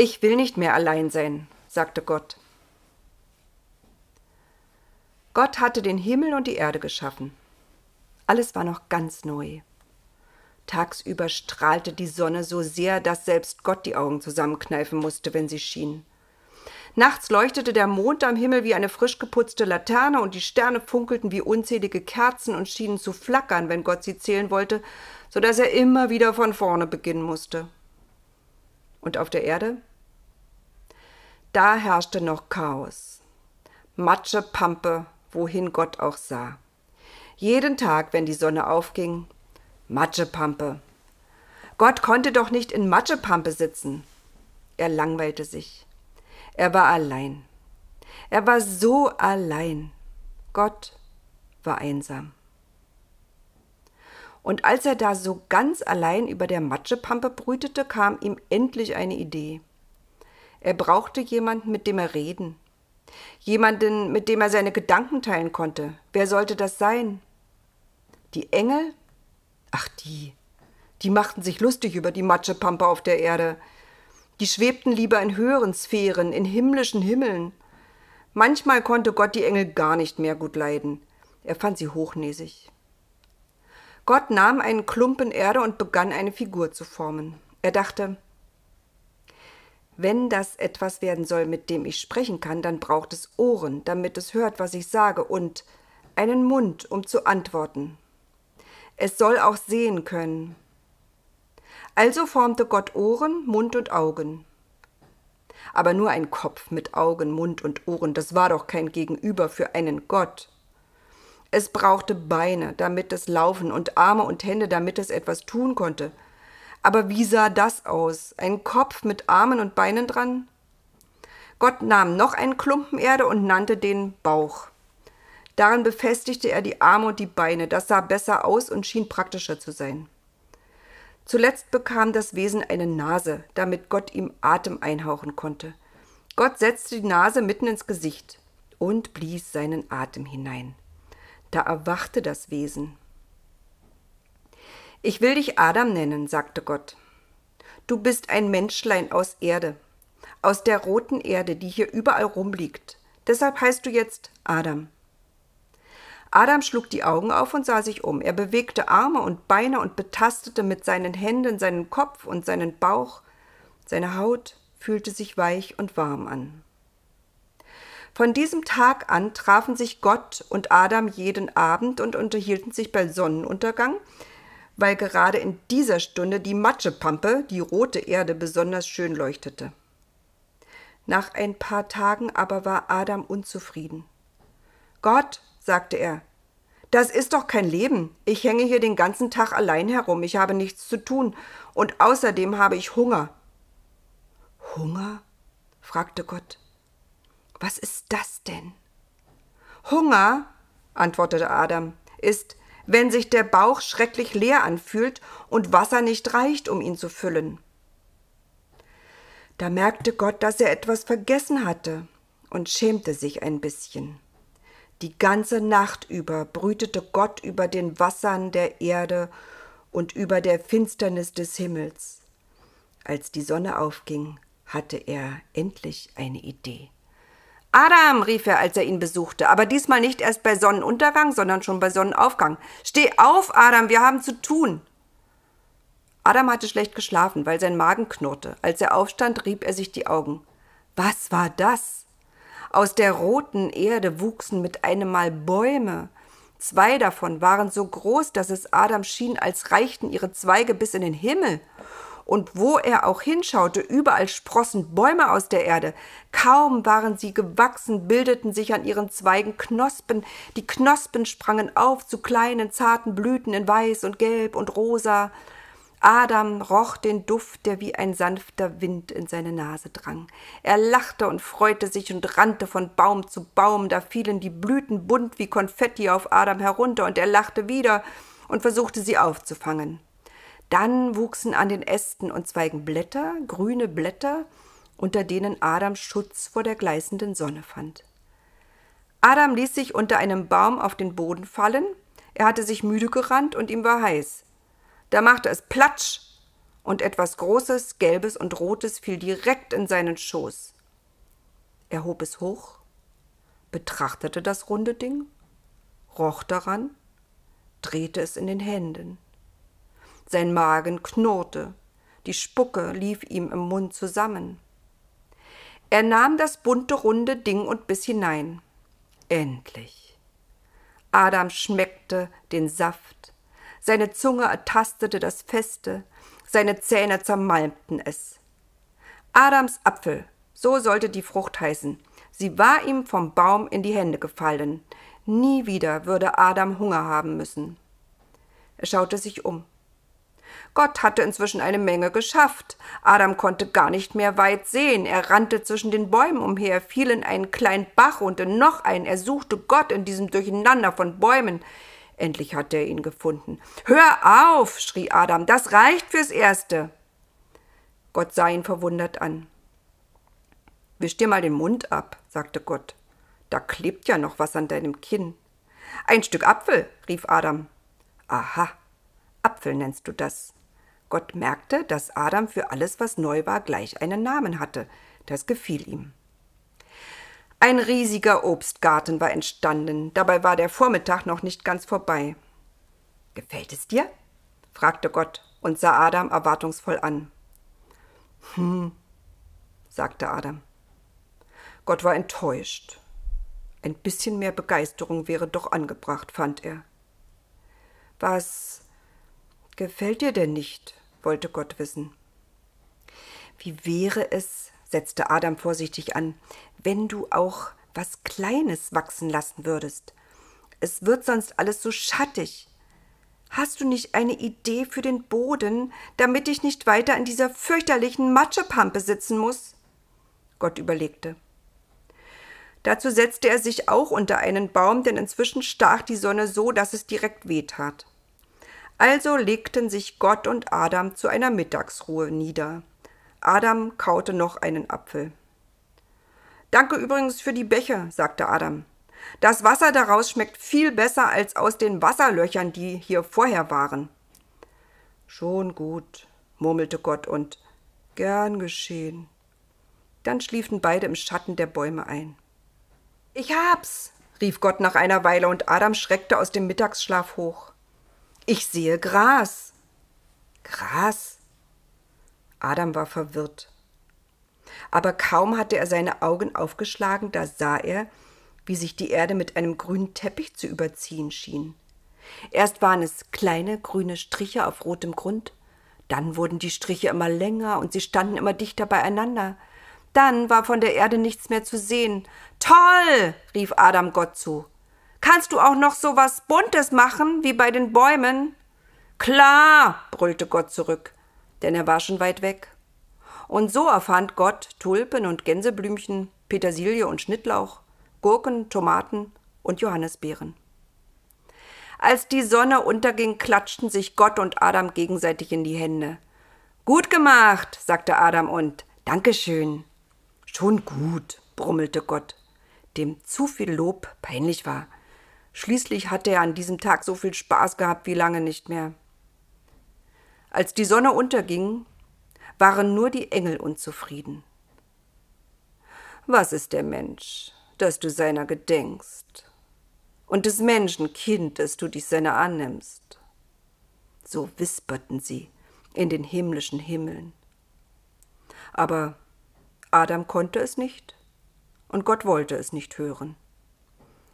Ich will nicht mehr allein sein, sagte Gott. Gott hatte den Himmel und die Erde geschaffen. Alles war noch ganz neu. Tagsüber strahlte die Sonne so sehr, dass selbst Gott die Augen zusammenkneifen musste, wenn sie schien. Nachts leuchtete der Mond am Himmel wie eine frisch geputzte Laterne und die Sterne funkelten wie unzählige Kerzen und schienen zu flackern, wenn Gott sie zählen wollte, so dass er immer wieder von vorne beginnen musste. Und auf der Erde? Da herrschte noch Chaos. Matsche, Pampe, wohin Gott auch sah. Jeden Tag, wenn die Sonne aufging, Matschepampe. Gott konnte doch nicht in Matschepampe sitzen. Er langweilte sich. Er war allein. Er war so allein. Gott war einsam. Und als er da so ganz allein über der Matschepampe brütete, kam ihm endlich eine Idee. Er brauchte jemanden, mit dem er reden. Jemanden, mit dem er seine Gedanken teilen konnte. Wer sollte das sein? Die Engel? Ach die. Die machten sich lustig über die Matschepampe auf der Erde. Die schwebten lieber in höheren Sphären, in himmlischen Himmeln. Manchmal konnte Gott die Engel gar nicht mehr gut leiden. Er fand sie hochnäsig. Gott nahm einen Klumpen Erde und begann eine Figur zu formen. Er dachte, wenn das etwas werden soll, mit dem ich sprechen kann, dann braucht es Ohren, damit es hört, was ich sage, und einen Mund, um zu antworten. Es soll auch sehen können. Also formte Gott Ohren, Mund und Augen. Aber nur ein Kopf mit Augen, Mund und Ohren, das war doch kein Gegenüber für einen Gott. Es brauchte Beine, damit es laufen, und Arme und Hände, damit es etwas tun konnte. Aber wie sah das aus? Ein Kopf mit Armen und Beinen dran? Gott nahm noch einen Klumpen Erde und nannte den Bauch. Darin befestigte er die Arme und die Beine. Das sah besser aus und schien praktischer zu sein. Zuletzt bekam das Wesen eine Nase, damit Gott ihm Atem einhauchen konnte. Gott setzte die Nase mitten ins Gesicht und blies seinen Atem hinein. Da erwachte das Wesen. Ich will dich Adam nennen, sagte Gott. Du bist ein Menschlein aus Erde, aus der roten Erde, die hier überall rumliegt. Deshalb heißt du jetzt Adam. Adam schlug die Augen auf und sah sich um. Er bewegte Arme und Beine und betastete mit seinen Händen seinen Kopf und seinen Bauch. Seine Haut fühlte sich weich und warm an. Von diesem Tag an trafen sich Gott und Adam jeden Abend und unterhielten sich bei Sonnenuntergang, weil gerade in dieser Stunde die Matschepampe, die rote Erde, besonders schön leuchtete. Nach ein paar Tagen aber war Adam unzufrieden. Gott, sagte er. Das ist doch kein Leben. Ich hänge hier den ganzen Tag allein herum, ich habe nichts zu tun, und außerdem habe ich Hunger. Hunger? fragte Gott. Was ist das denn? Hunger, antwortete Adam, ist, wenn sich der Bauch schrecklich leer anfühlt und Wasser nicht reicht, um ihn zu füllen. Da merkte Gott, dass er etwas vergessen hatte und schämte sich ein bisschen. Die ganze Nacht über brütete Gott über den Wassern der Erde und über der Finsternis des Himmels. Als die Sonne aufging, hatte er endlich eine Idee. Adam, rief er, als er ihn besuchte, aber diesmal nicht erst bei Sonnenuntergang, sondern schon bei Sonnenaufgang. Steh auf, Adam, wir haben zu tun. Adam hatte schlecht geschlafen, weil sein Magen knurrte. Als er aufstand, rieb er sich die Augen. Was war das? Aus der roten Erde wuchsen mit einem Mal Bäume. Zwei davon waren so groß, dass es Adam schien, als reichten ihre Zweige bis in den Himmel. Und wo er auch hinschaute, überall sprossen Bäume aus der Erde. Kaum waren sie gewachsen, bildeten sich an ihren Zweigen Knospen. Die Knospen sprangen auf zu kleinen, zarten Blüten in Weiß und Gelb und Rosa. Adam roch den Duft, der wie ein sanfter Wind in seine Nase drang. Er lachte und freute sich und rannte von Baum zu Baum, da fielen die Blüten bunt wie Konfetti auf Adam herunter, und er lachte wieder und versuchte sie aufzufangen. Dann wuchsen an den Ästen und Zweigen Blätter, grüne Blätter, unter denen Adam Schutz vor der gleißenden Sonne fand. Adam ließ sich unter einem Baum auf den Boden fallen, er hatte sich müde gerannt und ihm war heiß. Da machte es Platsch und etwas Großes, Gelbes und Rotes fiel direkt in seinen Schoß. Er hob es hoch, betrachtete das runde Ding, roch daran, drehte es in den Händen. Sein Magen knurrte, die Spucke lief ihm im Mund zusammen. Er nahm das bunte runde Ding und biss hinein. Endlich. Adam schmeckte den Saft, seine Zunge ertastete das Feste, seine Zähne zermalmten es. Adams Apfel, so sollte die Frucht heißen. Sie war ihm vom Baum in die Hände gefallen. Nie wieder würde Adam Hunger haben müssen. Er schaute sich um. Gott hatte inzwischen eine Menge geschafft. Adam konnte gar nicht mehr weit sehen. Er rannte zwischen den Bäumen umher, fiel in einen kleinen Bach und in noch einen. Er suchte Gott in diesem Durcheinander von Bäumen. Endlich hatte er ihn gefunden. Hör auf, schrie Adam, das reicht fürs Erste. Gott sah ihn verwundert an. Wisch dir mal den Mund ab, sagte Gott. Da klebt ja noch was an deinem Kinn. Ein Stück Apfel, rief Adam. Aha, Apfel nennst du das. Gott merkte, dass Adam für alles, was neu war, gleich einen Namen hatte. Das gefiel ihm. Ein riesiger Obstgarten war entstanden, dabei war der Vormittag noch nicht ganz vorbei. Gefällt es dir? fragte Gott und sah Adam erwartungsvoll an. Hm, sagte Adam. Gott war enttäuscht. Ein bisschen mehr Begeisterung wäre doch angebracht, fand er. Was gefällt dir denn nicht? wollte Gott wissen. Wie wäre es, setzte Adam vorsichtig an, wenn du auch was Kleines wachsen lassen würdest? Es wird sonst alles so schattig. Hast du nicht eine Idee für den Boden, damit ich nicht weiter in dieser fürchterlichen Matschepampe sitzen muss? Gott überlegte. Dazu setzte er sich auch unter einen Baum, denn inzwischen stach die Sonne so, dass es direkt wehtat. Also legten sich Gott und Adam zu einer Mittagsruhe nieder. Adam kaute noch einen Apfel. Danke übrigens für die Bäche, sagte Adam. Das Wasser daraus schmeckt viel besser als aus den Wasserlöchern, die hier vorher waren. Schon gut, murmelte Gott und gern geschehen. Dann schliefen beide im Schatten der Bäume ein. Ich hab's, rief Gott nach einer Weile, und Adam schreckte aus dem Mittagsschlaf hoch. Ich sehe Gras. Gras? Adam war verwirrt. Aber kaum hatte er seine Augen aufgeschlagen, da sah er, wie sich die Erde mit einem grünen Teppich zu überziehen schien. Erst waren es kleine grüne Striche auf rotem Grund, dann wurden die Striche immer länger und sie standen immer dichter beieinander. Dann war von der Erde nichts mehr zu sehen. Toll! rief Adam Gott zu. Kannst du auch noch so was Buntes machen, wie bei den Bäumen? Klar, brüllte Gott zurück, denn er war schon weit weg. Und so erfand Gott Tulpen und Gänseblümchen, Petersilie und Schnittlauch, Gurken, Tomaten und Johannisbeeren. Als die Sonne unterging, klatschten sich Gott und Adam gegenseitig in die Hände. Gut gemacht, sagte Adam und Dankeschön. Schon gut, brummelte Gott, dem zu viel Lob peinlich war. Schließlich hatte er an diesem Tag so viel Spaß gehabt wie lange nicht mehr. Als die Sonne unterging, waren nur die Engel unzufrieden. Was ist der Mensch, dass du seiner gedenkst, und des Menschen Kind, dass du dich seiner annimmst? So wisperten sie in den himmlischen Himmeln. Aber Adam konnte es nicht, und Gott wollte es nicht hören.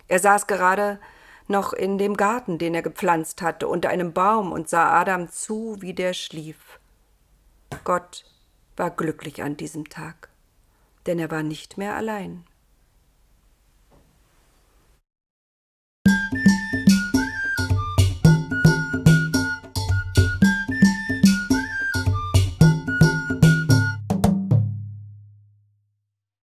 Er saß gerade noch in dem Garten, den er gepflanzt hatte, unter einem Baum und sah Adam zu, wie der schlief. Gott war glücklich an diesem Tag, denn er war nicht mehr allein.